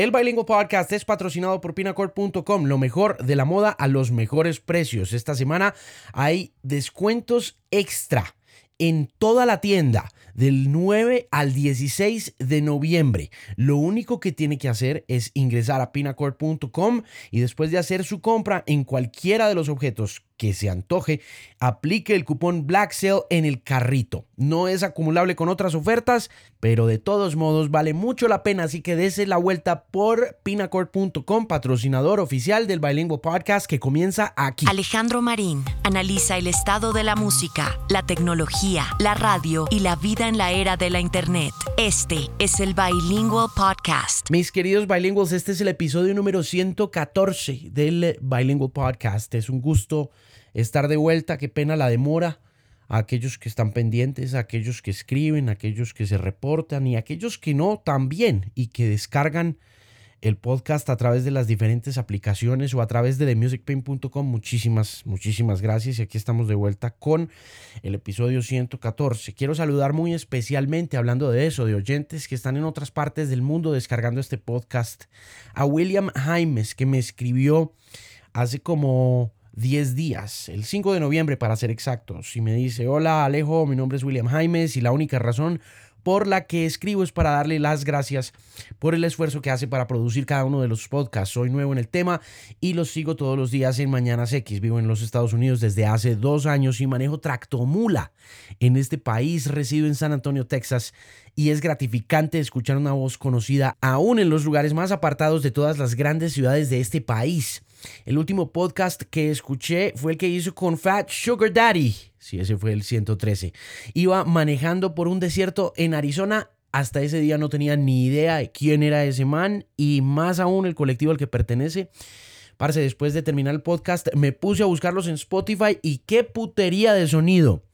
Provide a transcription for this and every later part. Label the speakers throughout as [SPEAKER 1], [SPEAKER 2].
[SPEAKER 1] El Bilingual Podcast es patrocinado por pinacord.com, lo mejor de la moda a los mejores precios. Esta semana hay descuentos extra en toda la tienda del 9 al 16 de noviembre. Lo único que tiene que hacer es ingresar a pinacord.com y después de hacer su compra en cualquiera de los objetos que se antoje, aplique el cupón Black Sale en el carrito. No es acumulable con otras ofertas, pero de todos modos vale mucho la pena, así que dese la vuelta por pinacord.com, patrocinador oficial del Bilingual Podcast que comienza aquí.
[SPEAKER 2] Alejandro Marín analiza el estado de la música, la tecnología, la radio y la vida en la era de la Internet. Este es el Bilingual Podcast.
[SPEAKER 1] Mis queridos bilinguals, este es el episodio número 114 del Bilingual Podcast. Es un gusto estar de vuelta, qué pena la demora. A aquellos que están pendientes, a aquellos que escriben, a aquellos que se reportan y a aquellos que no también y que descargan el podcast a través de las diferentes aplicaciones o a través de themusicpain.com. Muchísimas, muchísimas gracias y aquí estamos de vuelta con el episodio 114. Quiero saludar muy especialmente, hablando de eso, de oyentes que están en otras partes del mundo descargando este podcast, a William Jaimes que me escribió hace como 10 días, el 5 de noviembre para ser exactos, y me dice, hola Alejo, mi nombre es William Jaimes y la única razón por la que escribo es para darle las gracias por el esfuerzo que hace para producir cada uno de los podcasts. Soy nuevo en el tema y los sigo todos los días en Mañanas X. Vivo en los Estados Unidos desde hace dos años y manejo tractomula en este país. Resido en San Antonio, Texas y es gratificante escuchar una voz conocida aún en los lugares más apartados de todas las grandes ciudades de este país. El último podcast que escuché fue el que hizo con Fat Sugar Daddy. Sí, ese fue el 113. Iba manejando por un desierto en Arizona. Hasta ese día no tenía ni idea de quién era ese man y más aún el colectivo al que pertenece. Parce, después de terminar el podcast me puse a buscarlos en Spotify y qué putería de sonido.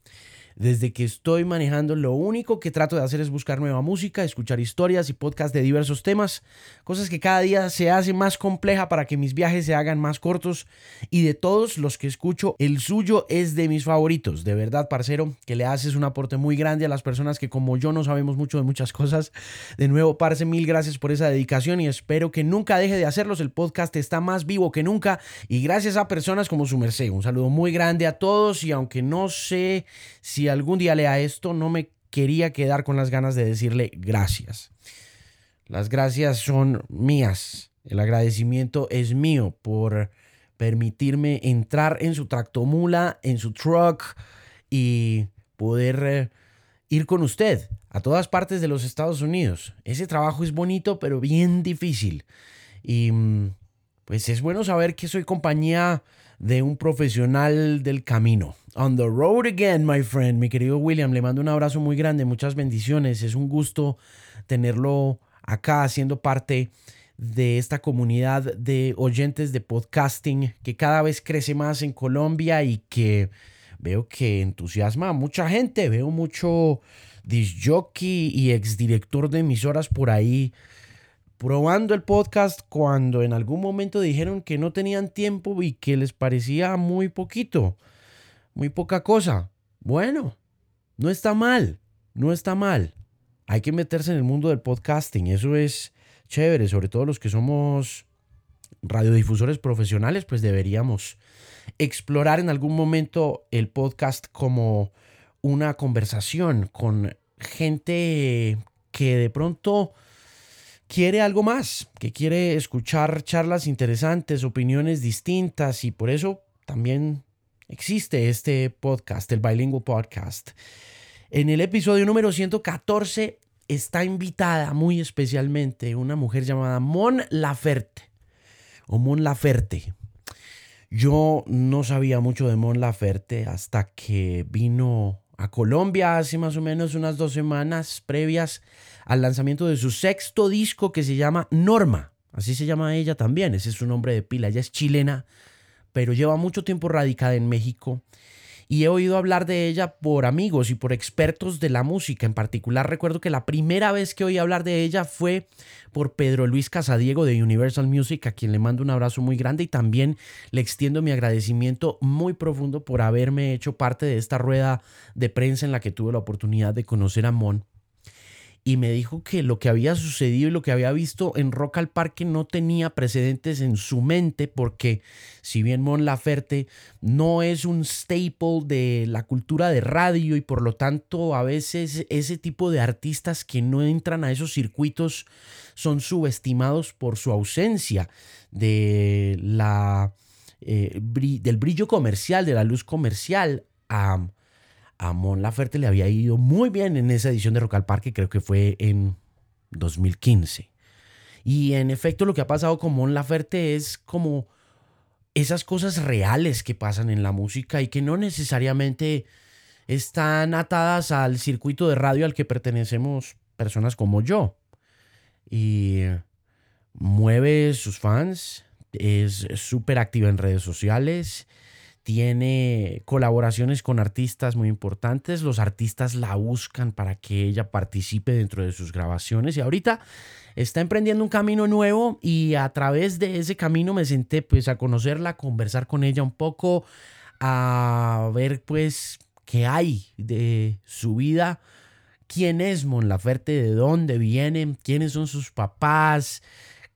[SPEAKER 1] Desde que estoy manejando, lo único que trato de hacer es buscar nueva música, escuchar historias y podcasts de diversos temas, cosas que cada día se hace más compleja para que mis viajes se hagan más cortos. Y de todos los que escucho, el suyo es de mis favoritos. De verdad, parcero, que le haces un aporte muy grande a las personas que como yo no sabemos mucho de muchas cosas. De nuevo, parce, mil gracias por esa dedicación y espero que nunca deje de hacerlos. El podcast está más vivo que nunca y gracias a personas como su merced. Un saludo muy grande a todos y aunque no sé si algún día lea esto, no me quería quedar con las ganas de decirle gracias. Las gracias son mías. El agradecimiento es mío por permitirme entrar en su tractomula, en su truck y poder eh, ir con usted a todas partes de los Estados Unidos. Ese trabajo es bonito, pero bien difícil. Y mm, pues es bueno saber que soy compañía de un profesional del camino. On the road again, my friend. Mi querido William, le mando un abrazo muy grande, muchas bendiciones. Es un gusto tenerlo acá siendo parte de esta comunidad de oyentes de podcasting que cada vez crece más en Colombia y que veo que entusiasma a mucha gente. Veo mucho disjockey y exdirector de emisoras por ahí probando el podcast cuando en algún momento dijeron que no tenían tiempo y que les parecía muy poquito, muy poca cosa. Bueno, no está mal, no está mal. Hay que meterse en el mundo del podcasting, eso es chévere, sobre todo los que somos radiodifusores profesionales, pues deberíamos explorar en algún momento el podcast como una conversación con gente que de pronto quiere algo más, que quiere escuchar charlas interesantes, opiniones distintas y por eso también existe este podcast, el Bilingual Podcast. En el episodio número 114 está invitada muy especialmente una mujer llamada Mon Laferte o Mon Laferte. Yo no sabía mucho de Mon Laferte hasta que vino a Colombia hace más o menos unas dos semanas previas al lanzamiento de su sexto disco que se llama Norma. Así se llama ella también, ese es su nombre de pila. Ella es chilena, pero lleva mucho tiempo radicada en México y he oído hablar de ella por amigos y por expertos de la música. En particular recuerdo que la primera vez que oí hablar de ella fue por Pedro Luis Casadiego de Universal Music, a quien le mando un abrazo muy grande y también le extiendo mi agradecimiento muy profundo por haberme hecho parte de esta rueda de prensa en la que tuve la oportunidad de conocer a Mon y me dijo que lo que había sucedido y lo que había visto en Rock al Parque no tenía precedentes en su mente porque si bien Mon Laferte no es un staple de la cultura de radio y por lo tanto a veces ese tipo de artistas que no entran a esos circuitos son subestimados por su ausencia de la, eh, del brillo comercial, de la luz comercial. a a Mon Laferte le había ido muy bien en esa edición de Rock al Parque, creo que fue en 2015. Y en efecto lo que ha pasado con Mon Laferte es como esas cosas reales que pasan en la música y que no necesariamente están atadas al circuito de radio al que pertenecemos personas como yo. Y mueve sus fans, es súper activa en redes sociales tiene colaboraciones con artistas muy importantes, los artistas la buscan para que ella participe dentro de sus grabaciones y ahorita está emprendiendo un camino nuevo y a través de ese camino me senté pues a conocerla, a conversar con ella un poco, a ver pues qué hay de su vida, quién es Mon Laferte, de dónde viene, quiénes son sus papás,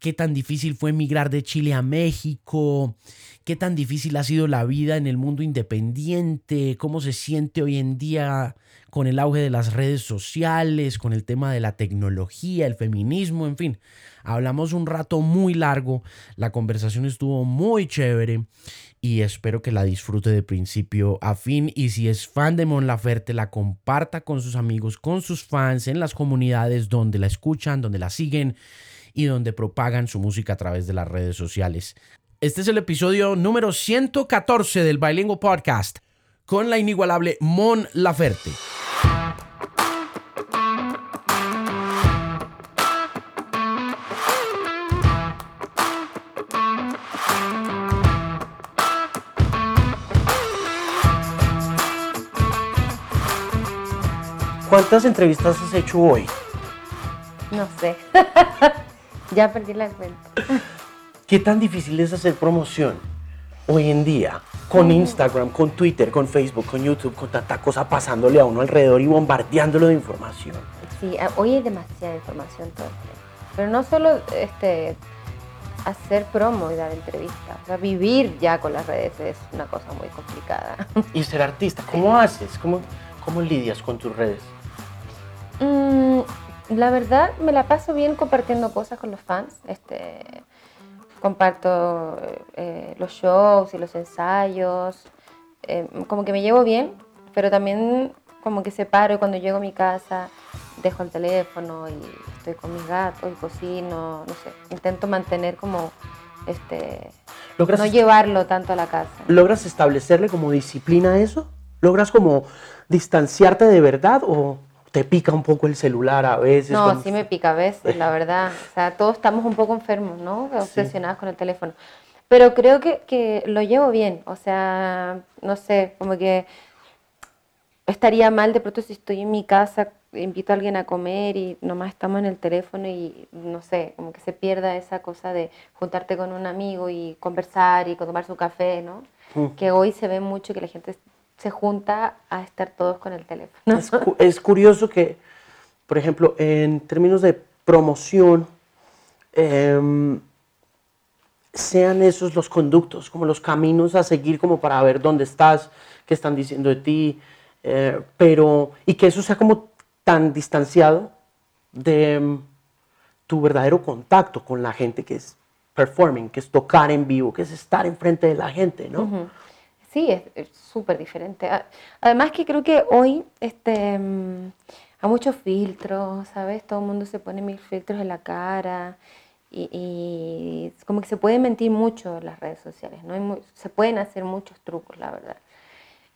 [SPEAKER 1] qué tan difícil fue emigrar de Chile a México, qué tan difícil ha sido la vida en el mundo independiente, cómo se siente hoy en día con el auge de las redes sociales, con el tema de la tecnología, el feminismo, en fin. Hablamos un rato muy largo, la conversación estuvo muy chévere y espero que la disfrute de principio a fin y si es fan de Mon Laferte la comparta con sus amigos, con sus fans en las comunidades donde la escuchan, donde la siguen y donde propagan su música a través de las redes sociales. Este es el episodio número 114 del Bilingual Podcast con la inigualable Mon Laferte. ¿Cuántas entrevistas has hecho hoy?
[SPEAKER 3] No sé. ya perdí la cuenta.
[SPEAKER 1] ¿Qué tan difícil es hacer promoción hoy en día? Con Instagram, con Twitter, con Facebook, con YouTube, con tanta cosa pasándole a uno alrededor y bombardeándolo de información.
[SPEAKER 3] Sí, hoy hay demasiada información todo Pero no solo este, hacer promo y dar entrevistas, o sea, vivir ya con las redes es una cosa muy complicada.
[SPEAKER 1] Y ser artista, ¿cómo haces? ¿Cómo, cómo lidias con tus redes?
[SPEAKER 3] Mm, la verdad, me la paso bien compartiendo cosas con los fans. Este, comparto eh, los shows y los ensayos, eh, como que me llevo bien, pero también como que separo cuando llego a mi casa, dejo el teléfono y estoy con mis gatos y cocino, no sé, intento mantener como este no llevarlo tanto a la casa.
[SPEAKER 1] ¿Logras establecerle como disciplina eso? ¿Logras como distanciarte de verdad o te pica un poco el celular a veces.
[SPEAKER 3] No, sí me pica a veces, la verdad. O sea, todos estamos un poco enfermos, ¿no? Obsesionados con el teléfono. Pero creo que, que, lo llevo bien. O sea, no sé, como que estaría mal de pronto si estoy en mi casa, invito a alguien a comer y nomás estamos en el teléfono y no sé, como que se pierda esa cosa de juntarte con un amigo y conversar y tomar su café, ¿no? Mm. Que hoy se ve mucho que la gente se junta a estar todos con el teléfono.
[SPEAKER 1] Es, curioso que, por ejemplo, en términos de promoción, em, sean esos los conductos, como los caminos a seguir como para ver dónde estás, qué están diciendo de ti, eh, pero, y que eso sea como tan distanciado de em, tu verdadero contacto con la gente que es performing, que es tocar en vivo, que es estar enfrente de la gente, ¿no?
[SPEAKER 3] Sí, es súper diferente. Además que creo que hoy este, mm, hay muchos filtros, ¿sabes? Todo el mundo se pone mil filtros en la cara y, como que se puede mentir mucho las redes sociales, ¿no? se pueden hacer muchos trucos, la verdad.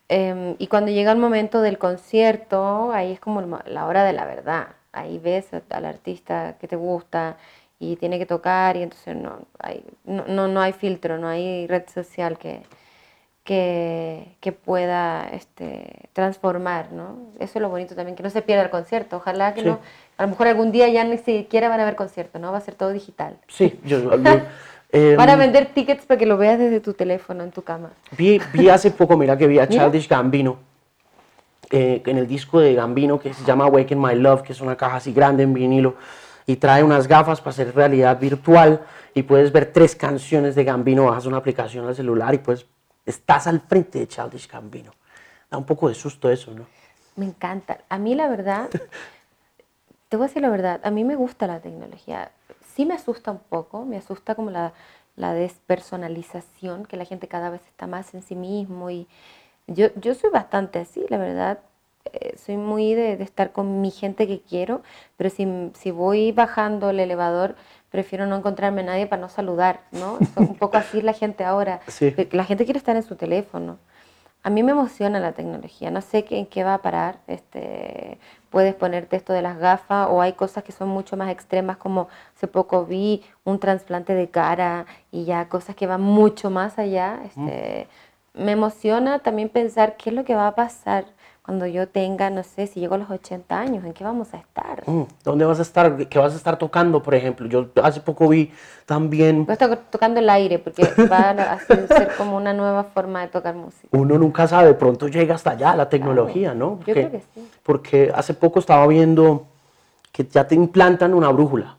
[SPEAKER 3] Em, y cuando llega el momento del concierto, ahí es como la hora de la verdad. Ahí ves al artista que te gusta y tiene que tocar y entonces no hay, no, no hay filtro, no hay red social que, que, que, pueda este, transformar, ¿no? Eso es lo bonito también, que no se pierda el concierto. Ojalá que no, a lo mejor algún día ya ni siquiera van a ver concierto, ¿no? Va a ser todo digital.
[SPEAKER 1] Sí, yo...
[SPEAKER 3] eh, Van a vender tickets para que lo veas desde tu teléfono, en tu cama.
[SPEAKER 1] Vi, vi hace poco, mira que vi a Childish Gambino. eh, en el disco de Gambino que se llama Awaken My Love, que es una caja así grande en vinilo, y trae unas gafas para hacer realidad virtual y puedes ver tres canciones de Gambino, bajas una aplicación al celular y pues estás al frente de Childish Gambino. Da un poco de susto eso, ¿no?
[SPEAKER 3] Me encanta. A mí la verdad, te voy a decir la verdad, a mí me gusta la tecnología. Sí me asusta un poco, me asusta como la, la despersonalización, que la gente cada vez está más en sí mismo y yo, yo soy bastante así, la verdad. Eh, soy muy de, de, estar con mi gente que quiero, pero si, si voy bajando el elevador, prefiero no encontrarme a nadie para no saludar, ¿no? Es un poco así la gente ahora.
[SPEAKER 1] Sí.
[SPEAKER 3] La gente quiere estar en su teléfono. A mí me emociona la tecnología, no sé en qué va a parar. Este, puedes ponerte esto de las gafas o hay cosas que son mucho más extremas como hace poco vi un trasplante de cara y ya cosas que van mucho más allá. Este, me emociona también pensar qué es lo que va a pasar cuando yo tenga, no sé, si llego a los 80 años, ¿en qué vamos a estar?
[SPEAKER 1] Mm, ¿Dónde vas a estar? ¿Qué vas a estar tocando, por ejemplo? Yo hace poco vi también...
[SPEAKER 3] Voy a estar tocando el aire porque va a ser como una nueva forma de tocar música.
[SPEAKER 1] Uno nunca sabe, de pronto llega hasta allá la tecnología,
[SPEAKER 3] claro.
[SPEAKER 1] ¿no?
[SPEAKER 3] Porque, yo creo que sí.
[SPEAKER 1] Porque hace poco estaba viendo que ya te implantan una brújula.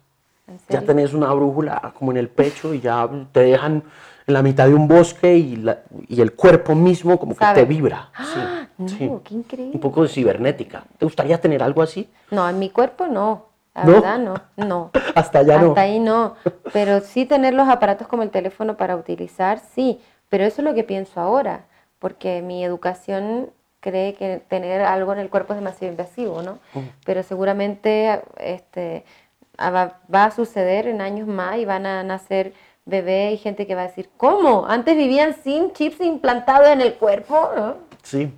[SPEAKER 1] Ya tenés una brújula como en el pecho y ya te dejan en la mitad de un bosque y, la, y el cuerpo mismo como
[SPEAKER 3] ¿Sabe?
[SPEAKER 1] que te vibra.
[SPEAKER 3] ¡Ah! No,
[SPEAKER 1] sí.
[SPEAKER 3] qué increíble.
[SPEAKER 1] Un poco de cibernética. ¿Te gustaría tener algo así?
[SPEAKER 3] No, en mi cuerpo no. La
[SPEAKER 1] ¿No?
[SPEAKER 3] verdad no, no.
[SPEAKER 1] Hasta allá no.
[SPEAKER 3] Hasta ahí no. Pero sí tener los aparatos como el teléfono para utilizar, sí. Pero eso es lo que pienso ahora, porque mi educación cree que tener algo en el cuerpo es demasiado invasivo, ¿no?
[SPEAKER 1] Mm.
[SPEAKER 3] Pero seguramente este, ah, va, va a suceder en años más y van a nacer bebés y gente que va a decir, ¿cómo? Antes vivían sin chips implantados en el cuerpo, ¿no?
[SPEAKER 1] Sí.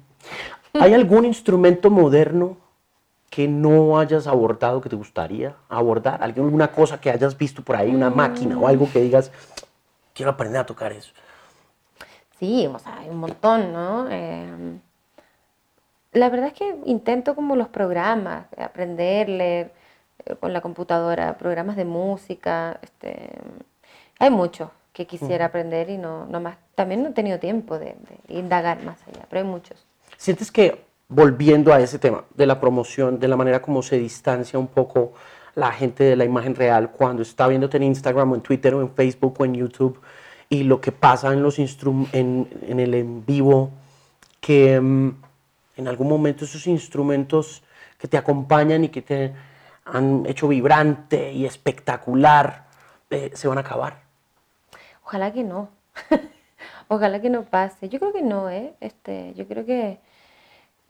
[SPEAKER 1] ¿Hay algún instrumento moderno que no hayas abordado que te gustaría abordar? ¿Alguna cosa que hayas visto por ahí, una máquina o algo que digas, quiero aprender a tocar eso?
[SPEAKER 3] Sí, o sea, hay un montón, ¿no? Eh, la verdad es que intento como los programas, aprender, leer eh, con la computadora, programas de música, este, hay mucho que quisiera aprender y no, no más, también no he tenido tiempo de, de indagar más allá, pero hay muchos.
[SPEAKER 1] ¿Sientes que, volviendo a ese tema de la promoción, de la manera como se distancia un poco la gente de la imagen real cuando está viéndote en Instagram o en Twitter o en Facebook o en YouTube y lo que pasa en, los instrum en, en el en vivo, que um, en algún momento esos instrumentos que te acompañan y que te han hecho vibrante y espectacular eh, se van a acabar?
[SPEAKER 3] Ojalá que no. Ojalá que no pase. Yo creo que no, ¿eh? Este, yo creo que,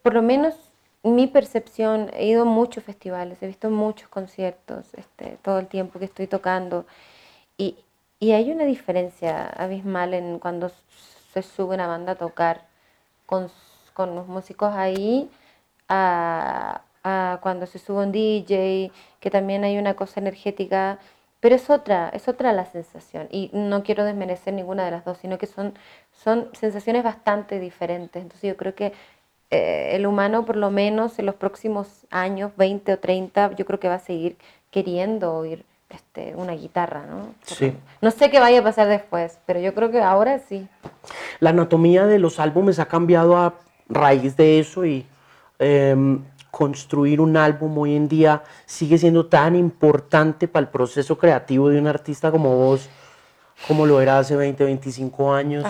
[SPEAKER 3] por lo menos mi percepción, he ido a muchos festivales, he visto muchos conciertos este, todo el tiempo que estoy tocando y, y hay una diferencia abismal en cuando se sube una banda a tocar con, con los músicos ahí a, a cuando se sube un DJ, que también hay una cosa energética pero es otra, es otra la sensación. Y no quiero desmerecer ninguna de las dos, sino que son, son sensaciones bastante diferentes. Entonces yo creo que eh, el humano, por lo menos en los próximos años, 20 o 30, yo creo que va a seguir queriendo oír este, una guitarra, ¿no?
[SPEAKER 1] Sí.
[SPEAKER 3] No sé qué vaya a pasar después, pero yo creo que ahora sí.
[SPEAKER 1] La anatomía de los álbumes ha cambiado a raíz de eso y eh, construir un álbum hoy en día sigue siendo tan importante para el proceso creativo de un artista como vos, como lo era hace 20, 25 años,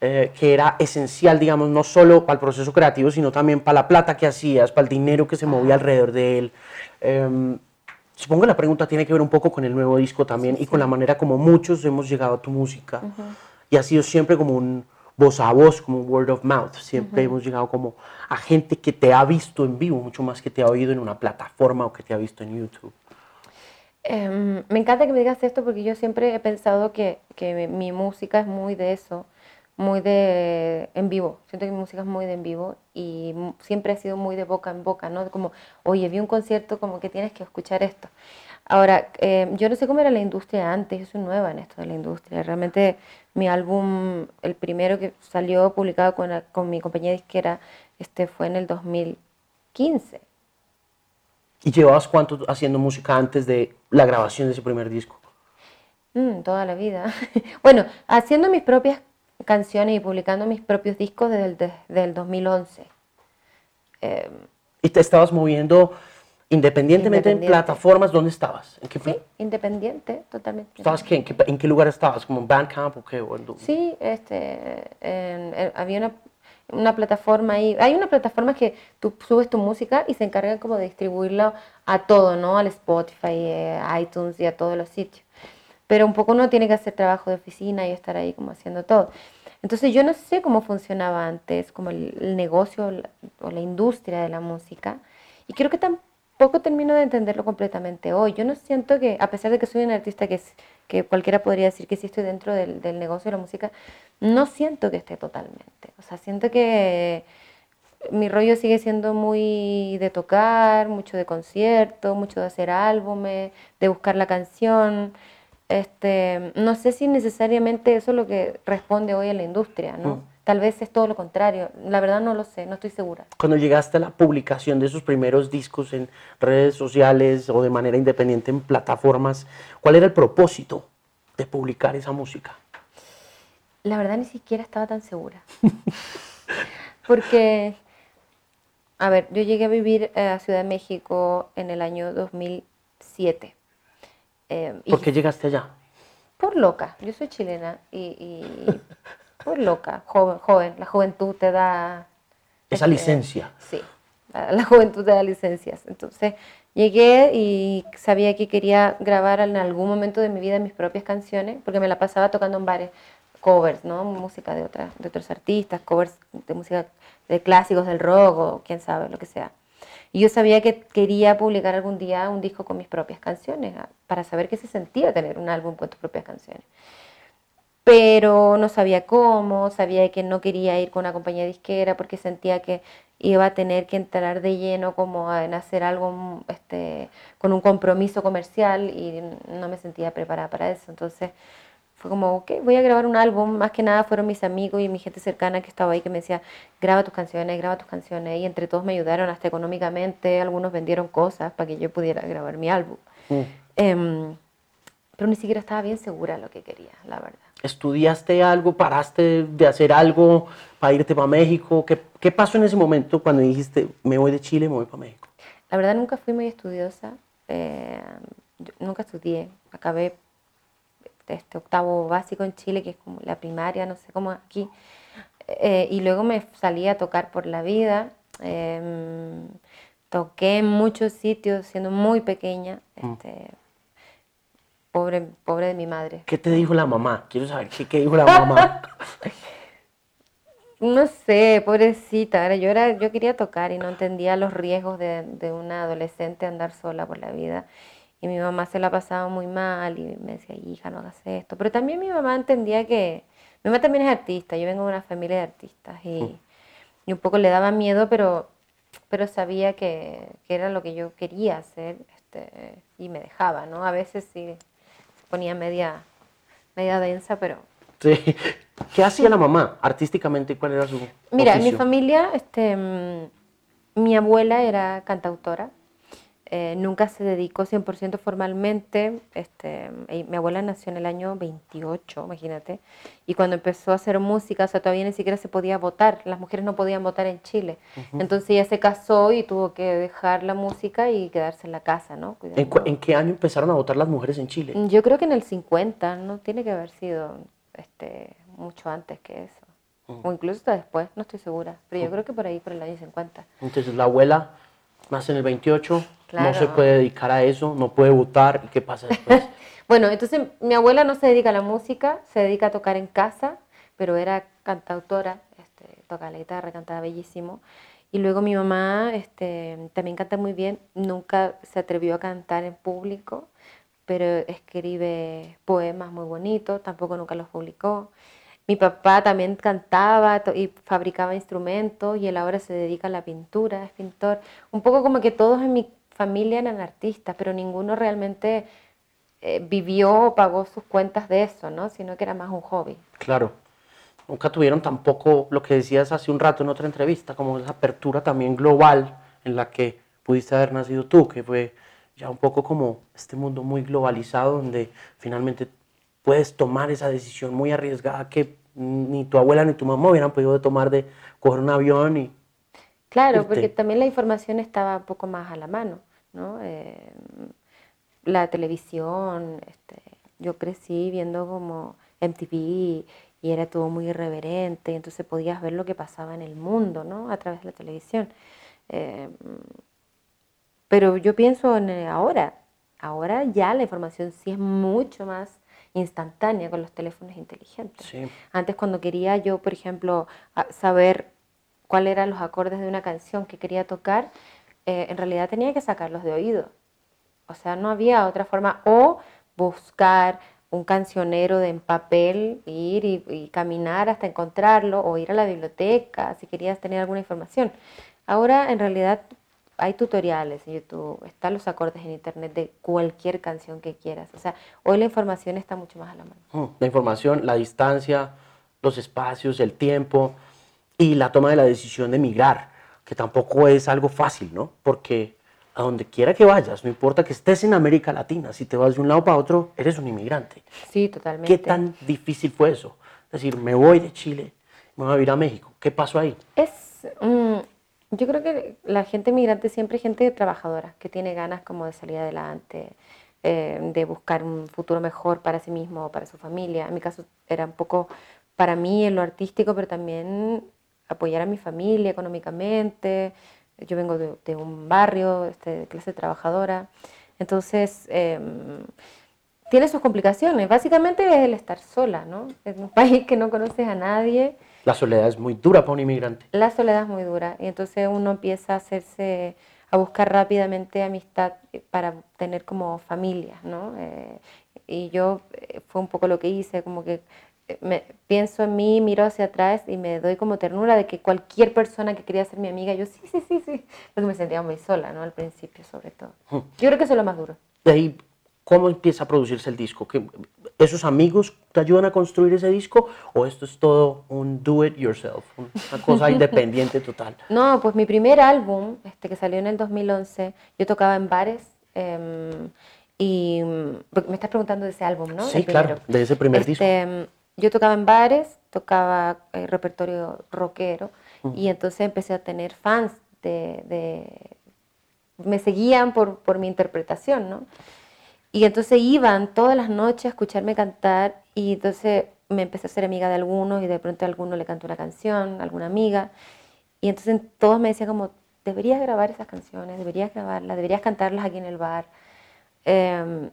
[SPEAKER 1] eh, que era esencial, digamos, no solo para el proceso creativo, sino también para la plata que hacías, para el dinero que se movía alrededor de él. Eh, supongo que la pregunta tiene que ver un poco con el nuevo disco también
[SPEAKER 3] Sí,
[SPEAKER 1] y
[SPEAKER 3] sí.
[SPEAKER 1] con la manera como muchos hemos llegado a tu música. Y ha sido siempre como un voz a voz, como word of mouth. Siempre hemos llegado como a gente que te ha visto en vivo, mucho más que te ha oído en una plataforma o que te ha visto en YouTube.
[SPEAKER 3] Em, me encanta que me digas esto porque yo siempre he pensado que, que mi, música es muy de eso, muy de en vivo. Siento que mi música es muy de en vivo y siempre ha sido muy de boca en boca, ¿no? Como, oye, vi un concierto, como que tienes que escuchar esto. Ahora, em, yo no sé cómo era la industria antes, yo soy nueva en esto de la industria. Realmente mi álbum, el primero que salió publicado con, la- con mi compañía disquera, este, fue en el 2015.
[SPEAKER 1] ¿Y llevabas cuánto haciendo música antes de la grabación de ese primer disco?
[SPEAKER 3] Mm, toda la vida. Bueno, haciendo mis propias canciones y publicando mis propios discos desde el, desde el 2011. Em,
[SPEAKER 1] ¿Y te estabas moviendo independientemente en plataformas? ¿Dónde estabas?
[SPEAKER 3] ¿En qué sí, independiente, totalmente.
[SPEAKER 1] ¿Estabas qué? ¿En, qué, lugar estabas? ¿Como en Bandcamp o qué?
[SPEAKER 3] Sí, este, había una, una plataforma ahí. Hay una plataforma que tú subes tu música y se encarga como de distribuirla a todo, ¿no? Al Spotify, eh, iTunes y a todos los sitios. Pero un poco uno tiene que hacer trabajo de oficina y estar ahí como haciendo todo. Entonces yo no sé cómo funcionaba antes, como el, negocio o la, industria de la música, y creo que tampoco termino de entenderlo completamente hoy. Yo no siento que, a pesar de que soy un artista que, que cualquiera podría decir que sí estoy dentro del, del negocio de la música, no siento que esté totalmente. O sea, siento que mi rollo sigue siendo muy de tocar, mucho de concierto, mucho de hacer álbumes, de buscar la canción. Este, no sé si necesariamente eso es lo que responde hoy a la industria, ¿no? Mm. Tal vez es todo lo contrario. La verdad no lo sé, no estoy segura.
[SPEAKER 1] Cuando llegaste a la publicación de esos primeros discos en redes sociales o de manera independiente en plataformas, ¿cuál era el propósito de publicar esa música?
[SPEAKER 3] La verdad ni siquiera estaba tan segura. Porque, a ver, yo llegué a vivir a Ciudad de México en el año 2007.
[SPEAKER 1] Eh, ¿Por qué llegaste allá?
[SPEAKER 3] Por loca, yo soy chilena y, por loca, joven, joven, la juventud te da...
[SPEAKER 1] Esa este, licencia.
[SPEAKER 3] Sí, la, juventud te da licencias. Entonces llegué y sabía que quería grabar en algún momento de mi vida mis propias canciones, porque me la pasaba tocando en bares, covers, ¿no? Música de, otras, de otros artistas, covers de música de clásicos del rock o quién sabe, lo que sea. Y yo sabía que quería publicar algún día un disco con mis propias canciones, para saber qué se sentía tener un álbum con tus propias canciones. Pero no sabía cómo, sabía que no quería ir con una compañía disquera porque sentía que iba a tener que entrar de lleno como en hacer algo este, con un compromiso comercial y no me sentía preparada para eso. Entonces fue como, ok, voy a grabar un álbum. Más que nada fueron mis amigos y mi gente cercana que estaba ahí que me decía, graba tus canciones, graba tus canciones. Y entre todos me ayudaron hasta económicamente. Algunos vendieron cosas para que yo pudiera grabar mi álbum. Mm. Em, pero ni siquiera estaba bien segura de lo que quería, la verdad.
[SPEAKER 1] ¿Estudiaste algo? ¿Paraste de hacer algo para irte para México? ¿Qué, ¿Qué pasó en ese momento cuando dijiste, me voy de Chile, me voy para México?
[SPEAKER 3] La verdad nunca fui muy estudiosa. Eh, nunca estudié. Acabé este octavo básico en Chile, que es como la primaria, no sé cómo aquí. Eh, y luego me salí a tocar por la vida. Em, toqué en muchos sitios siendo muy pequeña. Mm. Pobre, pobre de mi madre.
[SPEAKER 1] ¿Qué te dijo la mamá? Quiero saber qué, dijo la mamá.
[SPEAKER 3] no sé, pobrecita. Yo, era, yo quería tocar y no entendía los riesgos de, de una adolescente andar sola por la vida y mi mamá se la pasaba muy mal y me decía, hija, no hagas esto. Pero también mi mamá entendía que, mi mamá también es artista, yo vengo de una familia de artistas y, mm. y un poco le daba miedo, pero, pero sabía que, que, era lo que yo quería hacer este, y me dejaba, ¿no? A veces sí ponía media, media densa, pero...
[SPEAKER 1] Sí. ¿Qué hacía la mamá artísticamente? ¿Cuál era su
[SPEAKER 3] Mira, en mi familia, este, mm, mi abuela era cantautora eh, nunca se dedicó 100% formalmente. Este, mi abuela nació en el año 28, imagínate, y cuando empezó a hacer música, o sea, todavía ni siquiera se podía votar, las mujeres no podían votar en Chile. Entonces ella se casó y tuvo que dejar la música y quedarse en la casa, ¿no?
[SPEAKER 1] ¿En, qué año empezaron a votar las mujeres en Chile?
[SPEAKER 3] Yo creo que en el 50, no tiene que haber sido este, mucho antes que eso. O incluso hasta después, no estoy segura, pero yo creo que por ahí, por el año 50.
[SPEAKER 1] Entonces la abuela nace en el 28, no se puede dedicar a eso, no puede votar, ¿y qué pasa después?
[SPEAKER 3] bueno, entonces mi abuela no se dedica a la música, se dedica a tocar en casa, pero era cantautora, este, toca la guitarra, cantaba bellísimo. Y luego mi mamá este, también canta muy bien, nunca se atrevió a cantar en público, pero escribe poemas muy bonitos, tampoco nunca los publicó. Mi papá también cantaba y fabricaba instrumentos y él ahora se dedica a la pintura, es pintor. Un poco como que todos en mi familia eran artistas, pero ninguno realmente eh, vivió o pagó sus cuentas de eso, ¿no? Sino que era más un hobby.
[SPEAKER 1] Claro. Nunca tuvieron tampoco lo que decías hace un rato en otra entrevista, como esa apertura también global en la que pudiste haber nacido tú, que fue ya un poco como este mundo muy globalizado donde finalmente puedes tomar esa decisión muy arriesgada que ni tu abuela ni tu mamá hubieran podido tomar de coger un avión y...
[SPEAKER 3] Claro, porque también la información estaba un poco más a la mano, ¿no? Eh, la televisión, este, yo crecí viendo como MTV y era todo muy irreverente, entonces podías ver lo que pasaba en el mundo, ¿no? A través de la televisión. Eh, pero yo pienso en ahora, ahora ya la información sí es mucho más instantánea con los teléfonos inteligentes. Antes cuando quería yo, por ejemplo, saber cuáles eran los acordes de una canción que quería tocar, eh, en realidad tenía que sacarlos de oído. O sea, no había otra forma. O buscar un cancionero de en papel, ir y, caminar hasta encontrarlo, o ir a la biblioteca si querías tener alguna información. Ahora en realidad hay tutoriales en YouTube, están los acordes en internet de cualquier canción que quieras. O sea, hoy la información está mucho más a la mano.
[SPEAKER 1] Mm, la información, la distancia, los espacios, el tiempo y la toma de la decisión de migrar, que tampoco es algo fácil, ¿no? Porque a donde quiera que vayas, no importa que estés en América Latina, si te vas de un lado para otro, eres un inmigrante.
[SPEAKER 3] Sí, totalmente.
[SPEAKER 1] ¿Qué tan difícil fue eso? Es decir, me voy de Chile, me voy a ir a México. ¿Qué pasó ahí?
[SPEAKER 3] Es, mm, yo creo que la gente inmigrante siempre es gente trabajadora, que tiene ganas como de salir adelante, eh, de buscar un futuro mejor para sí mismo o para su familia. En mi caso era un poco para mí en lo artístico, pero también apoyar a mi familia económicamente. Yo vengo de, un barrio este, de clase trabajadora, entonces em, tiene sus complicaciones. Básicamente es el estar sola, ¿no? En un país que no conoces a nadie.
[SPEAKER 1] La soledad es muy dura para un inmigrante.
[SPEAKER 3] La soledad es muy dura y entonces uno empieza a hacerse, a buscar rápidamente amistad para tener como familia, ¿no? Eh, y yo eh, fue un poco lo que hice, como que me, pienso en mí, miro hacia atrás y me doy como ternura de que cualquier persona que quería ser mi amiga, yo sí, sí, sí, sí, porque me sentía muy sola, ¿no? Al principio, sobre todo. Yo creo que eso es lo más duro.
[SPEAKER 1] De ahí, ¿cómo empieza a producirse el disco? ¿Que ¿Esos amigos te ayudan a construir ese disco o esto es todo un do it yourself, una cosa independiente total?
[SPEAKER 3] No, pues mi primer álbum, este que salió en el 2011, yo tocaba en bares. Em, y me estás preguntando de ese álbum, ¿no?
[SPEAKER 1] Sí, claro, de ese primer disco
[SPEAKER 3] este, yo tocaba en bares, tocaba eh, repertorio rockero y entonces empecé a tener fans de, me seguían por, por, mi interpretación, ¿no? Y entonces iban todas las noches a escucharme cantar y entonces me empecé a ser amiga de algunos y de pronto a alguno le cantó una canción, alguna amiga. Y entonces todos me decían como, deberías grabar esas canciones, deberías grabarlas, deberías cantarlas aquí en el bar. Em,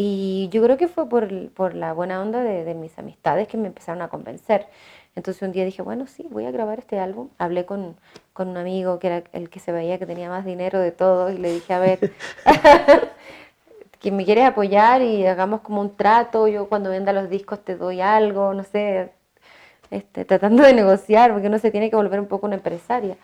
[SPEAKER 3] y yo creo que fue por, por la buena onda de, de, mis amistades que me empezaron a convencer. Entonces un día dije, bueno, sí, voy a grabar este álbum. Hablé con, con un amigo que era el que se veía que tenía más dinero de todos y le dije, a ver, que me quieres apoyar y hagamos como un trato, yo cuando venda los discos te doy algo, no sé, este, tratando de negociar, porque uno se tiene que volver un poco una empresaria.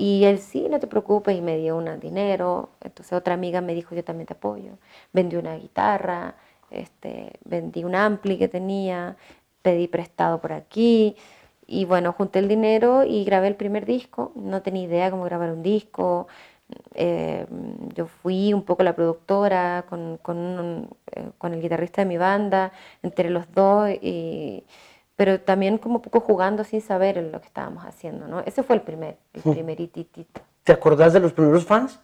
[SPEAKER 3] Y él sí, no te preocupes, y me dio un dinero. Entonces otra amiga me dijo, yo también te apoyo. Vendí una guitarra, este, vendí un ampli que tenía, pedí prestado por aquí. Y bueno, junté el dinero y grabé el primer disco. No tenía idea cómo grabar un disco. Eh, yo fui un poco la productora con, con, eh, el guitarrista de mi banda, entre los dos. Pero también como poco jugando sin saber lo que estábamos haciendo, ¿no? Ese fue el primer, el primer ititito.
[SPEAKER 1] ¿Te acordás de los primeros fans?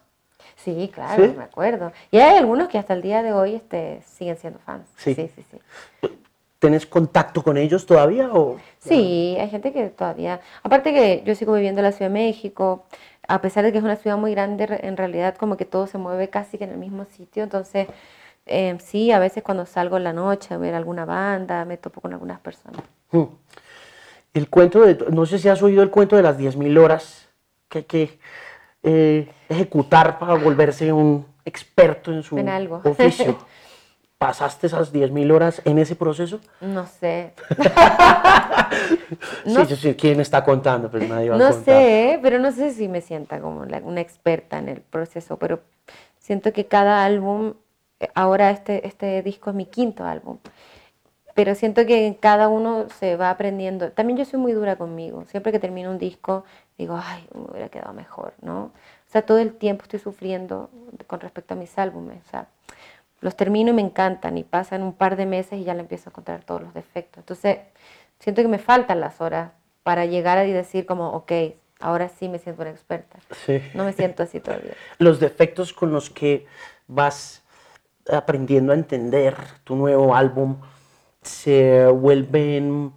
[SPEAKER 3] Sí, claro, me acuerdo. Y hay algunos que hasta el día de hoy este, siguen siendo fans. Sí, sí, sí. sí.
[SPEAKER 1] ¿Tienes contacto con ellos todavía? O?
[SPEAKER 3] Sí, hay gente que todavía... Aparte que yo sigo viviendo en la Ciudad de México, a pesar de que es una ciudad muy grande, en realidad como que todo se mueve casi que en el mismo sitio, entonces eh, sí, a veces cuando salgo en la noche a ver alguna banda, me topo con algunas personas. Hmm.
[SPEAKER 1] El cuento de, no sé si has oído el cuento de las 10.000 horas que hay que eh, ejecutar para volverse un experto en su oficio. ¿Pasaste esas 10.000 horas en ese proceso?
[SPEAKER 3] No sé.
[SPEAKER 1] no, sí, ¿quién está contando? Pues nadie va
[SPEAKER 3] no
[SPEAKER 1] a
[SPEAKER 3] contar. sé, pero no sé si me sienta como una experta en el proceso, pero siento que cada álbum, ahora este, este disco es mi quinto álbum, pero siento que cada uno se va aprendiendo. También yo soy muy dura conmigo. Siempre que termino un disco, digo, ay, me hubiera quedado mejor, ¿no? O sea, todo el tiempo estoy sufriendo con respecto a mis álbumes. O sea, los termino y me encantan y pasan un par de meses y ya le empiezo a encontrar todos los defectos. Entonces, siento que me faltan las horas para llegar a decir como, ok, Ahora sí me siento una experta.
[SPEAKER 1] Sí.
[SPEAKER 3] No me siento así todavía.
[SPEAKER 1] Los defectos con los que vas aprendiendo a entender tu nuevo álbum se vuelven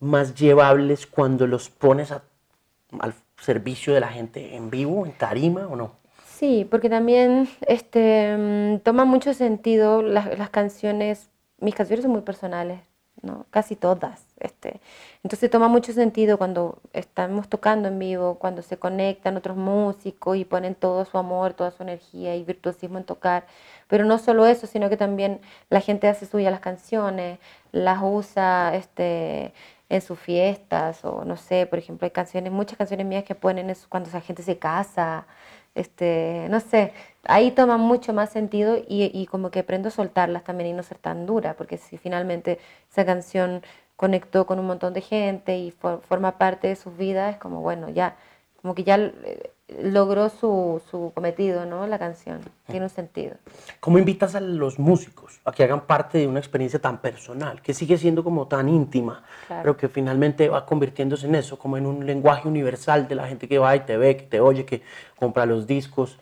[SPEAKER 1] más llevables cuando los pones al servicio de la gente en vivo, en tarima o no?
[SPEAKER 3] Sí, porque también este, mm, toma mucho sentido las, las canciones, mis canciones son muy personales, ¿no? casi todas. Este. Entonces toma mucho sentido cuando estamos tocando en vivo, cuando se conectan otros músicos y ponen todo su amor, toda su energía y virtuosismo en tocar. Pero no solo eso, sino que también la gente hace suya las canciones, las usa este, en sus fiestas o no sé, por ejemplo, hay canciones, muchas canciones mías que ponen cuando la gente se casa, este, no sé, ahí toma mucho más sentido y, y, como que aprendo a soltarlas también y no ser tan dura, porque si finalmente esa canción conectó con un montón de gente y forma parte de sus vidas, es como, bueno, ya, como que ya eh, logró su, su, cometido, ¿no? La canción, tiene un sentido.
[SPEAKER 1] ¿Cómo invitas a los músicos a que hagan parte de una experiencia tan personal, que sigue siendo como tan íntima, pero que finalmente va convirtiéndose en eso, como en un lenguaje universal de la gente que va y te ve, que te oye, que compra los discos?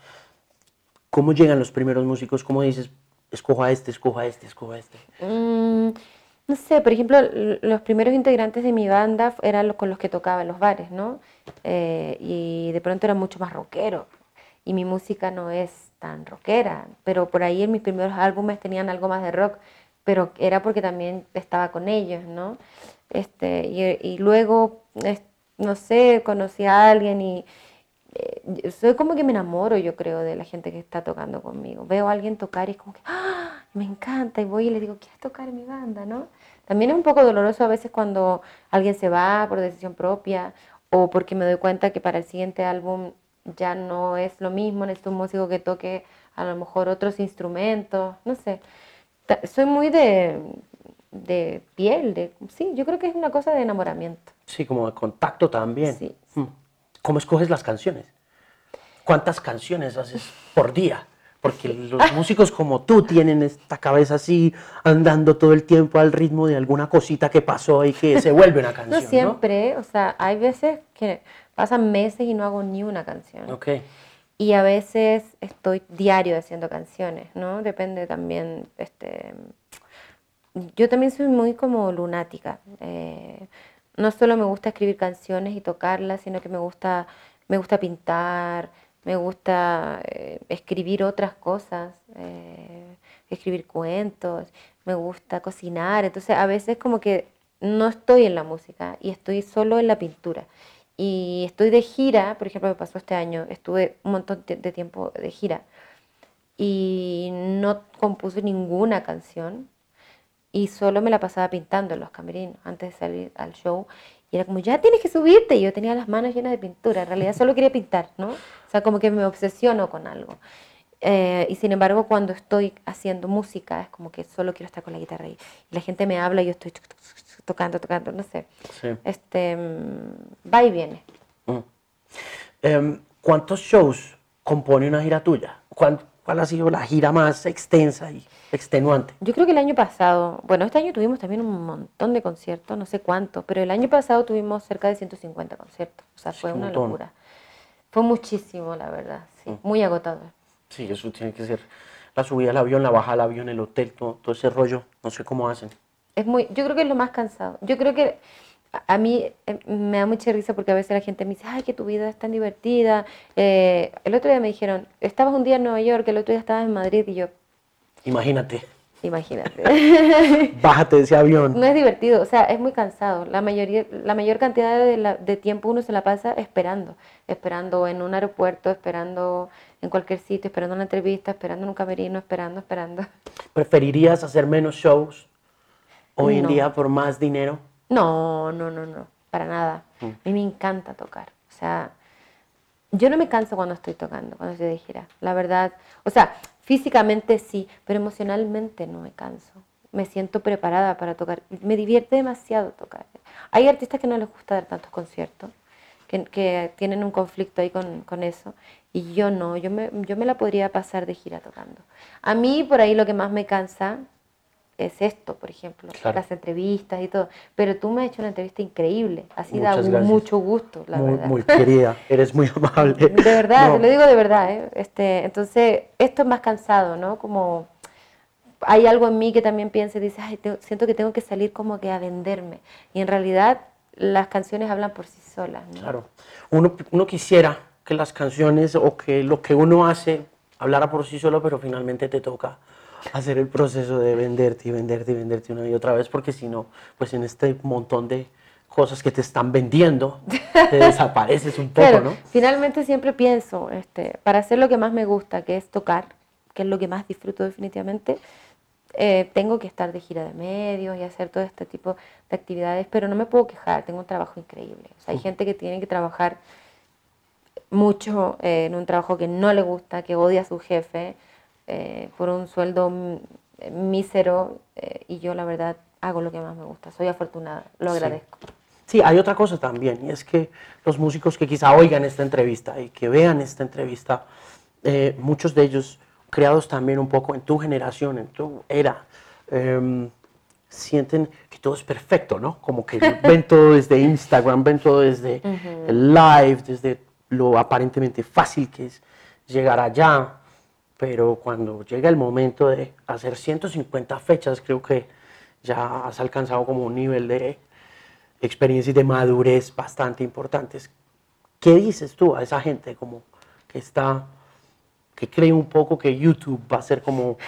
[SPEAKER 1] ¿Cómo llegan los primeros músicos? ¿Cómo dices, escoja a este, escoja a este, escoja a este?
[SPEAKER 3] Mm, no sé, por ejemplo, los primeros integrantes de mi banda eran los con los que tocaba en los bares, ¿no? Eh, y de pronto era mucho más rockero. Y mi música no es tan rockera, pero por ahí en mis primeros álbumes tenían algo más de rock, pero era porque también estaba con ellos, ¿no? Este, y, luego, no sé, conocí a alguien y eh, soy como que me enamoro, yo creo, de la gente que está tocando conmigo. Veo a alguien tocar y es como que, ¡ah! Me encanta y voy y le digo, ¿quieres tocar en mi banda, no? También es un poco doloroso a veces cuando alguien se va por decisión propia o porque me doy cuenta que para el siguiente álbum ya no es lo mismo, necesito un músico que toque a lo mejor otros instrumentos, no sé. Soy muy de, de piel, de, sí, yo creo que es una cosa de enamoramiento.
[SPEAKER 1] Sí, como de contacto también.
[SPEAKER 3] Sí.
[SPEAKER 1] ¿Cómo escoges las canciones? ¿Cuántas canciones haces por día? porque los músicos como tú tienen esta cabeza así andando todo el tiempo al ritmo de alguna cosita que pasó y que se vuelve una canción.
[SPEAKER 3] No siempre, o sea, hay veces que pasan meses y no hago ni una canción.
[SPEAKER 1] Ok.
[SPEAKER 3] Y a veces estoy diario haciendo canciones, ¿no? Depende también, este... Yo también soy muy como lunática. Eh, no solo me gusta escribir canciones y tocarlas, sino que me gusta, me gusta pintar, me gusta eh, escribir otras cosas, eh, escribir cuentos, me gusta cocinar, entonces a veces como que no estoy en la música y estoy solo en la pintura. Y estoy de gira, por ejemplo, me pasó este año, estuve un montón de tiempo de gira y no compuse ninguna canción y solo me la pasaba pintando en los camerinos antes de salir al show y era como, ya tienes que subirte. Y yo tenía las manos llenas de pintura. En realidad solo quería pintar, ¿no? O sea, como que me obsesiono con algo. Eh, y sin embargo, cuando estoy haciendo música, es como que solo quiero estar con la guitarra y, la gente me habla y yo estoy tocando, tocando, no sé. Este, mm, va y viene.
[SPEAKER 1] Mm. Em, ¿Cuántos shows compone una gira tuya? ¿Cuál, ¿Cuál ha sido la gira más extensa y extenuante?
[SPEAKER 3] Yo creo que el año pasado, bueno, este año tuvimos también un montón de conciertos, no sé cuántos, pero el año pasado tuvimos cerca de 150 conciertos, o sea, fue una locura. Fue muchísimo, la verdad, sí, mm. muy agotador.
[SPEAKER 1] Sí, eso tiene que ser la subida al avión, la bajada al avión, el hotel, todo, todo ese rollo, no sé cómo hacen.
[SPEAKER 3] Es muy, yo creo que es lo más cansado. Yo creo que a mí eh, me da mucha risa porque a veces la gente me dice, ay, que tu vida es tan divertida. Eh, el otro día me dijeron, estabas un día en Nueva York, el otro día estabas en Madrid y yo,
[SPEAKER 1] Imagínate.
[SPEAKER 3] Imagínate.
[SPEAKER 1] Bájate de ese avión.
[SPEAKER 3] No es divertido, o sea, es muy cansado. La, mayoría, la mayor cantidad de, de, tiempo uno se la pasa esperando, esperando en un aeropuerto, esperando en cualquier sitio, esperando una entrevista, esperando en un camerino, esperando, esperando.
[SPEAKER 1] ¿Preferirías hacer menos shows hoy en día por más dinero?
[SPEAKER 3] No, no, no, no, para nada. Mm. A mí me encanta tocar. O sea, yo no me canso cuando estoy tocando, cuando estoy de gira. La verdad, o sea, Físicamente sí, pero emocionalmente no me canso. Me siento preparada para tocar. Me divierte demasiado tocar. Hay artistas que no les gusta dar tantos conciertos, que, tienen un conflicto ahí con, eso. Y yo no, yo me, yo me la podría pasar de gira tocando. A mí por ahí lo que más me cansa es esto, por ejemplo, las entrevistas y todo. Pero tú me has hecho una entrevista increíble, así da mucho gusto, la
[SPEAKER 1] muy,
[SPEAKER 3] verdad.
[SPEAKER 1] Muy querida, eres muy amable. De
[SPEAKER 3] verdad, te lo digo de verdad. ¿eh? Este, entonces, esto es más cansado, ¿no? Como hay algo en mí que también piensa y dice, Ay, siento que tengo que salir como que a venderme. Y en realidad las canciones hablan por sí solas.
[SPEAKER 1] Claro. Uno, uno quisiera que las canciones o que lo que uno hace hablara por sí solo, pero finalmente te toca hacer el proceso de venderte y venderte y venderte una y otra vez, porque si no, pues en este montón de cosas que te están vendiendo, te desapareces un poco, ¿no?
[SPEAKER 3] Finalmente siempre pienso, este, para hacer lo que más me gusta, que es tocar, que es lo que más disfruto definitivamente, eh, tengo que estar de gira de medios y hacer todo este tipo de actividades, pero no me puedo quejar, tengo un trabajo increíble. hay gente que tiene que trabajar mucho eh, en un trabajo que no le gusta, que odia a su jefe, eh, por un sueldo mísero, y yo la verdad hago lo que más me gusta, soy afortunada, lo agradezco.
[SPEAKER 1] Sí, hay otra cosa también, y es que los músicos que quizá oigan esta entrevista y que vean esta entrevista, muchos de ellos creados también un poco en tu generación, en tu era, em, sienten que todo es perfecto, ¿no? Como que ven todo desde Instagram, ven todo desde el live, desde lo aparentemente fácil que es llegar allá, pero cuando llega el momento de hacer 150 fechas, creo que ya has alcanzado como un nivel de experiencia y de madurez bastante importantes. ¿Qué dices tú a esa gente como que está que cree un poco que YouTube va a ser como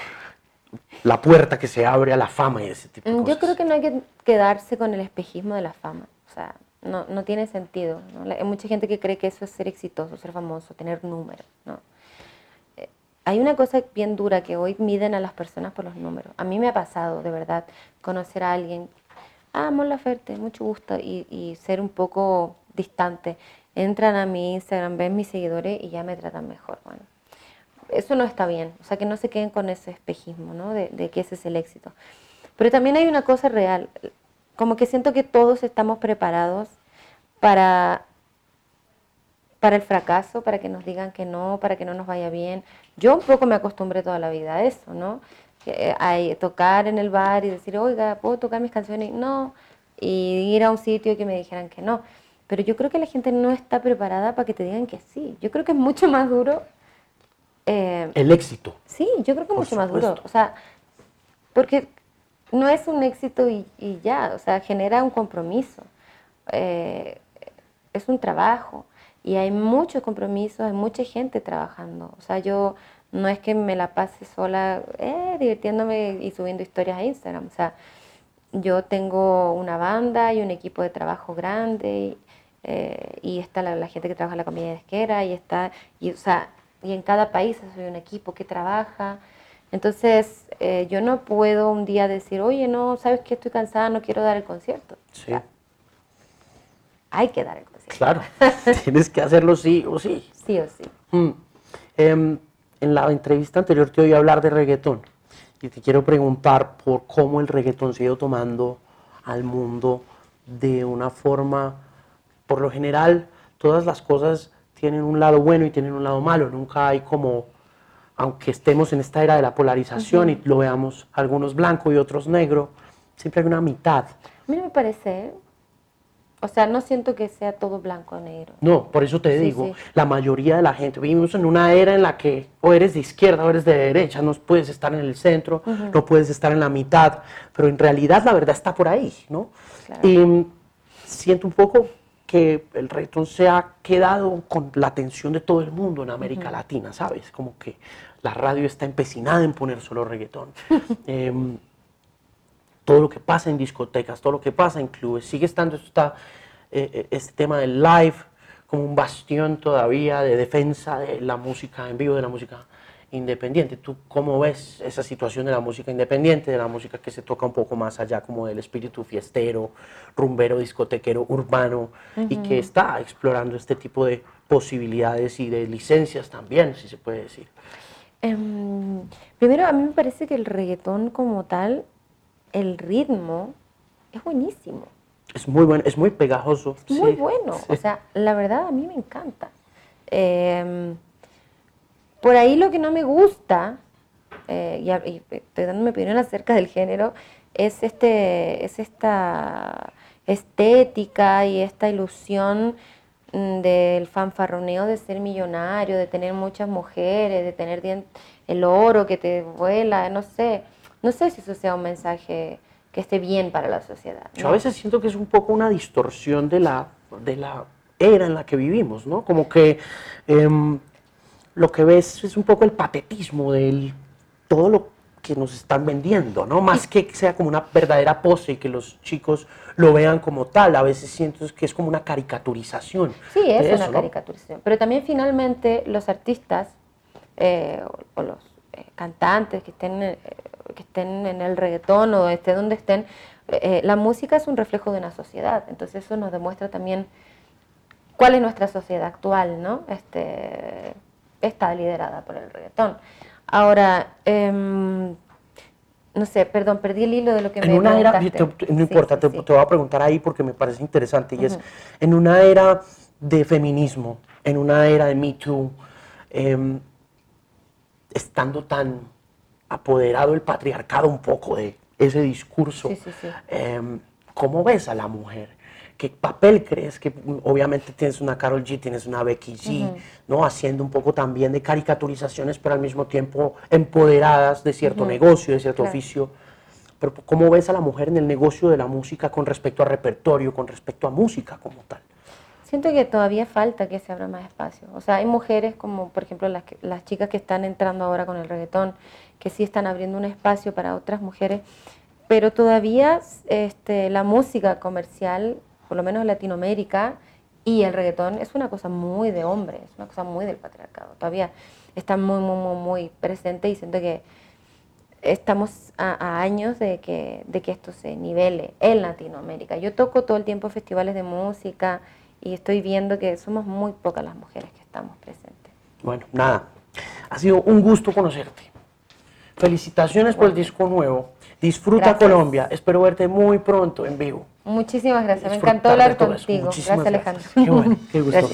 [SPEAKER 1] la puerta que se abre a la fama y ese tipo de
[SPEAKER 3] mm,
[SPEAKER 1] cosas.
[SPEAKER 3] Yo creo que no hay que quedarse con el espejismo de la fama. O sea, no, no tiene sentido. Hay mucha gente que cree que eso es ser exitoso, ser famoso, tener números. ¿no? Hay una cosa bien dura que hoy miden a las personas por los números. A mí me ha pasado, de verdad, conocer a alguien, ah, Mon Ferte, mucho gusto, y, y ser un poco distante. Entran a mi Instagram, ven mis seguidores y ya me tratan mejor. Bueno, eso no está bien, o sea, que no se queden con ese espejismo, ¿no? De, que ese es el éxito. Pero también hay una cosa real, como que siento que todos estamos preparados para, para el fracaso, para que nos digan que no, para que no nos vaya bien. Yo un poco me acostumbré toda la vida a eso, ¿no? Eh, a tocar en el bar y decir, oiga, ¿puedo tocar mis canciones? No. Y ir a un sitio y que me dijeran que no. Pero yo creo que la gente no está preparada para que te digan que sí. Yo creo que es mucho más duro
[SPEAKER 1] eh, el éxito.
[SPEAKER 3] Sí, yo creo que mucho más duro. O sea, porque no es un éxito y, ya, o sea, genera un compromiso. Eh, es un trabajo y hay muchos compromisos, hay mucha gente trabajando. O sea, yo no es que me la pase sola eh, divirtiéndome y subiendo historias a Instagram. O sea, yo tengo una banda y un equipo de trabajo grande y, está la, gente que trabaja en la comedia de esquera y está, y, o sea, y en cada país hay un equipo que trabaja. Entonces, eh, yo no puedo un día decir, oye, no, sabes que estoy cansada, no quiero dar el concierto. Sí. Hay que dar el concierto.
[SPEAKER 1] Claro, tienes que hacerlo sí o sí.
[SPEAKER 3] Sí o sí.
[SPEAKER 1] Mm. Em, en la entrevista anterior te oí hablar de reggaetón y te quiero preguntar por cómo el reggaetón se ha ido tomando al mundo de una forma, por lo general, todas las cosas tienen un lado bueno y tienen un lado malo. Nunca hay como, aunque estemos en esta era de la polarización y lo veamos algunos blanco y otros negro, siempre hay una mitad.
[SPEAKER 3] A mí no me parece, o sea, no siento que sea todo blanco o negro.
[SPEAKER 1] No, por eso te digo, la mayoría de la gente, vivimos en una era en la que o eres de izquierda o eres de derecha, no puedes estar en el centro, no puedes estar en la mitad, pero en realidad la verdad está por ahí, ¿no? Y siento un poco que el reggaetón se ha quedado con la atención de todo el mundo en América Latina, ¿sabes? Como que la radio está empecinada en poner solo reggaetón. Em, todo lo que pasa en discotecas, todo lo que pasa en clubes, sigue estando esta, eh, eh, este tema del live como un bastión todavía de defensa de la música en vivo, de la música independiente. ¿Tú cómo ves esa situación de la música independiente, de la música que se toca un poco más allá, como del espíritu fiestero, rumbero, discotequero, urbano, y que está explorando este tipo de posibilidades y de licencias también, si se puede decir?
[SPEAKER 3] Em, primero, a mí me parece que el reggaetón como tal, el ritmo es buenísimo.
[SPEAKER 1] Es muy bueno, es muy pegajoso.
[SPEAKER 3] Es muy bueno, o sea, la verdad a mí me encanta. Eh, por ahí lo que no me gusta eh, y, estoy dando mi opinión acerca del género, es, este, es esta estética y esta ilusión mm, del fanfarroneo de ser millonario, de tener muchas mujeres, de tener el oro que te vuela, no sé. No sé si eso sea un mensaje que esté bien para la sociedad.
[SPEAKER 1] Yo a veces siento que es un poco una distorsión de la, de la era en la que vivimos, ¿no? Como que em, lo que ves es un poco el patetismo de todo lo que nos están vendiendo, ¿no? Más que sea como una verdadera pose y que los chicos lo vean como tal, a veces siento que es como una caricaturización.
[SPEAKER 3] Sí, es una caricaturización, pero también finalmente los artistas eh, o, los eh, cantantes que estén eh, que estén en el reggaetón o esté donde estén, eh, la música es un reflejo de una sociedad, entonces eso nos demuestra también cuál es nuestra sociedad actual, ¿no? Este, está liderada por el reggaetón. Ahora, em, no sé, perdón, perdí el hilo de lo que
[SPEAKER 1] en
[SPEAKER 3] me
[SPEAKER 1] una era, No importa, te, voy a preguntar ahí porque me parece interesante, y es, en una era de feminismo, en una era de Me Too, em, estando tan apoderado el patriarcado un poco de ese discurso. Em, ¿Cómo ves a la mujer? ¿Qué papel crees que obviamente tienes una Carol G, tienes una Becky G, ¿no? haciendo un poco también de caricaturizaciones, pero al mismo tiempo empoderadas de cierto negocio, de cierto oficio? Pero ¿cómo ves a la mujer en el negocio de la música con respecto a repertorio, con respecto a música como tal?
[SPEAKER 3] Siento que todavía falta que se abra más espacio. O sea, hay mujeres como, por ejemplo, las, las chicas que están entrando ahora con el reggaetón, que sí están abriendo un espacio para otras mujeres, pero todavía este, la música comercial, por lo menos en Latinoamérica, y el reggaetón es una cosa muy de hombre, es una cosa muy del patriarcado. Todavía está muy, muy, muy, muy presente y siento que estamos a, años de que, de que esto se nivele en Latinoamérica. Yo toco todo el tiempo festivales de música y estoy viendo que somos muy pocas las mujeres que estamos presentes.
[SPEAKER 1] Bueno, nada, ha sido un gusto conocerte. Felicitaciones por el disco nuevo. Disfruta Colombia. Espero verte muy pronto en vivo.
[SPEAKER 3] Muchísimas gracias. Me encantó hablar contigo. Gracias, Alejandro. Qué bueno, qué gusto.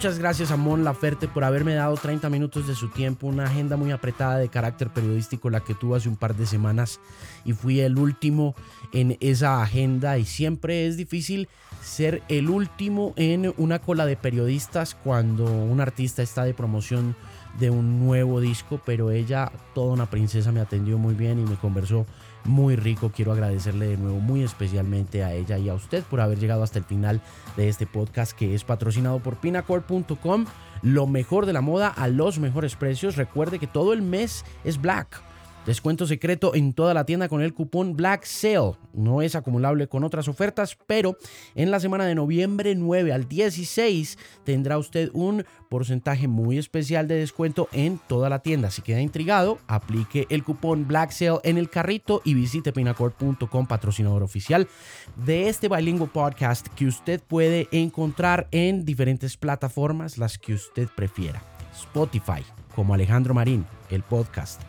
[SPEAKER 1] Muchas gracias a Mon Laferte por haberme dado 30 minutos de su tiempo, una agenda muy apretada de carácter periodístico la que tuvo hace un par de semanas y fui el último en esa agenda y siempre es difícil ser el último en una cola de periodistas cuando un artista está de promoción de un nuevo disco, pero ella, toda una princesa, me atendió muy bien y me conversó muy rico. Quiero agradecerle de nuevo muy especialmente a ella y a usted por haber llegado hasta el final de este podcast que es patrocinado por pinacore.com. Lo mejor de la moda a los mejores precios. Recuerde que todo el mes es Black. Descuento secreto en toda la tienda con el cupón Black Sale. No es acumulable con otras ofertas, pero en la semana de noviembre 9 al 16 tendrá usted un porcentaje muy especial de descuento en toda la tienda. Si queda intrigado, aplique el cupón Black Sale en el carrito y visite pinacord.com, patrocinador oficial de este bilingüe podcast que usted puede encontrar en diferentes plataformas, las que usted prefiera. Spotify, como Alejandro Marín, el podcast.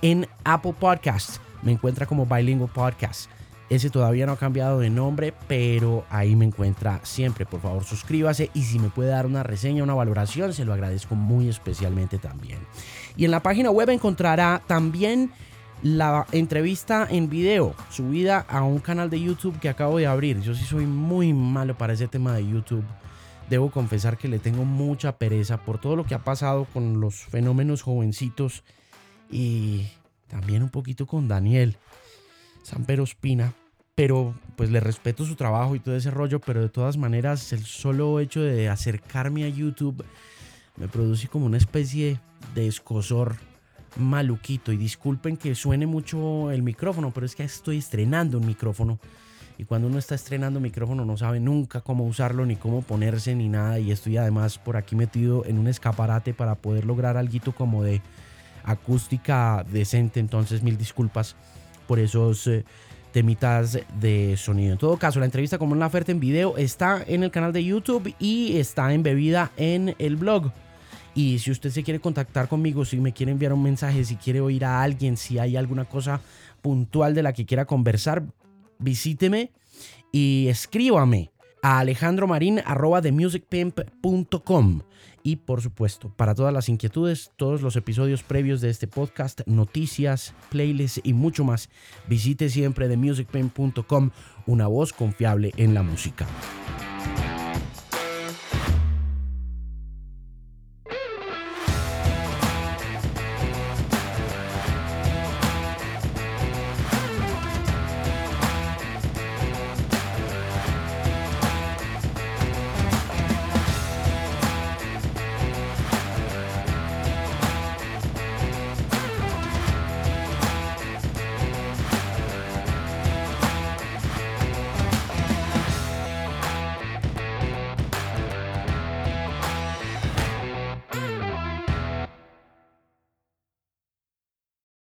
[SPEAKER 1] En Apple Podcasts me encuentra como Bilingual Podcast. Ese todavía no ha cambiado de nombre, pero ahí me encuentra siempre. Por favor, suscríbase y si me puede dar una reseña, una valoración, se lo agradezco muy especialmente también. Y en la página web encontrará también la entrevista en video subida a un canal de YouTube que acabo de abrir. Yo sí soy muy malo para ese tema de YouTube debo confesar que le tengo mucha pereza por todo lo que ha pasado con los fenómenos jovencitos y también un poquito con Daniel Sampero Espina. Pero pues le respeto su trabajo y todo ese rollo, pero de todas maneras el solo hecho de acercarme a YouTube me produce como una especie de escosor maluquito. Y disculpen que suene mucho el micrófono, pero es que estoy estrenando un micrófono y cuando uno está estrenando micrófono no sabe nunca cómo usarlo ni cómo ponerse ni nada y estoy además por aquí metido en un escaparate para poder lograr algo como de acústica decente, entonces mil disculpas por esos eh, temitas de sonido. En todo caso, la entrevista con la oferta en video está en el canal de YouTube y está embebida en el blog. Y si usted se quiere contactar conmigo, si me quiere enviar un mensaje, si quiere oír a alguien, si hay alguna cosa puntual de la que quiera conversar, visíteme y escríbame a alejandromarin.com y por supuesto, para todas las inquietudes, todos los episodios previos de este podcast, noticias, playlists y mucho más, visite siempre themusicpain.com, una voz confiable en la música.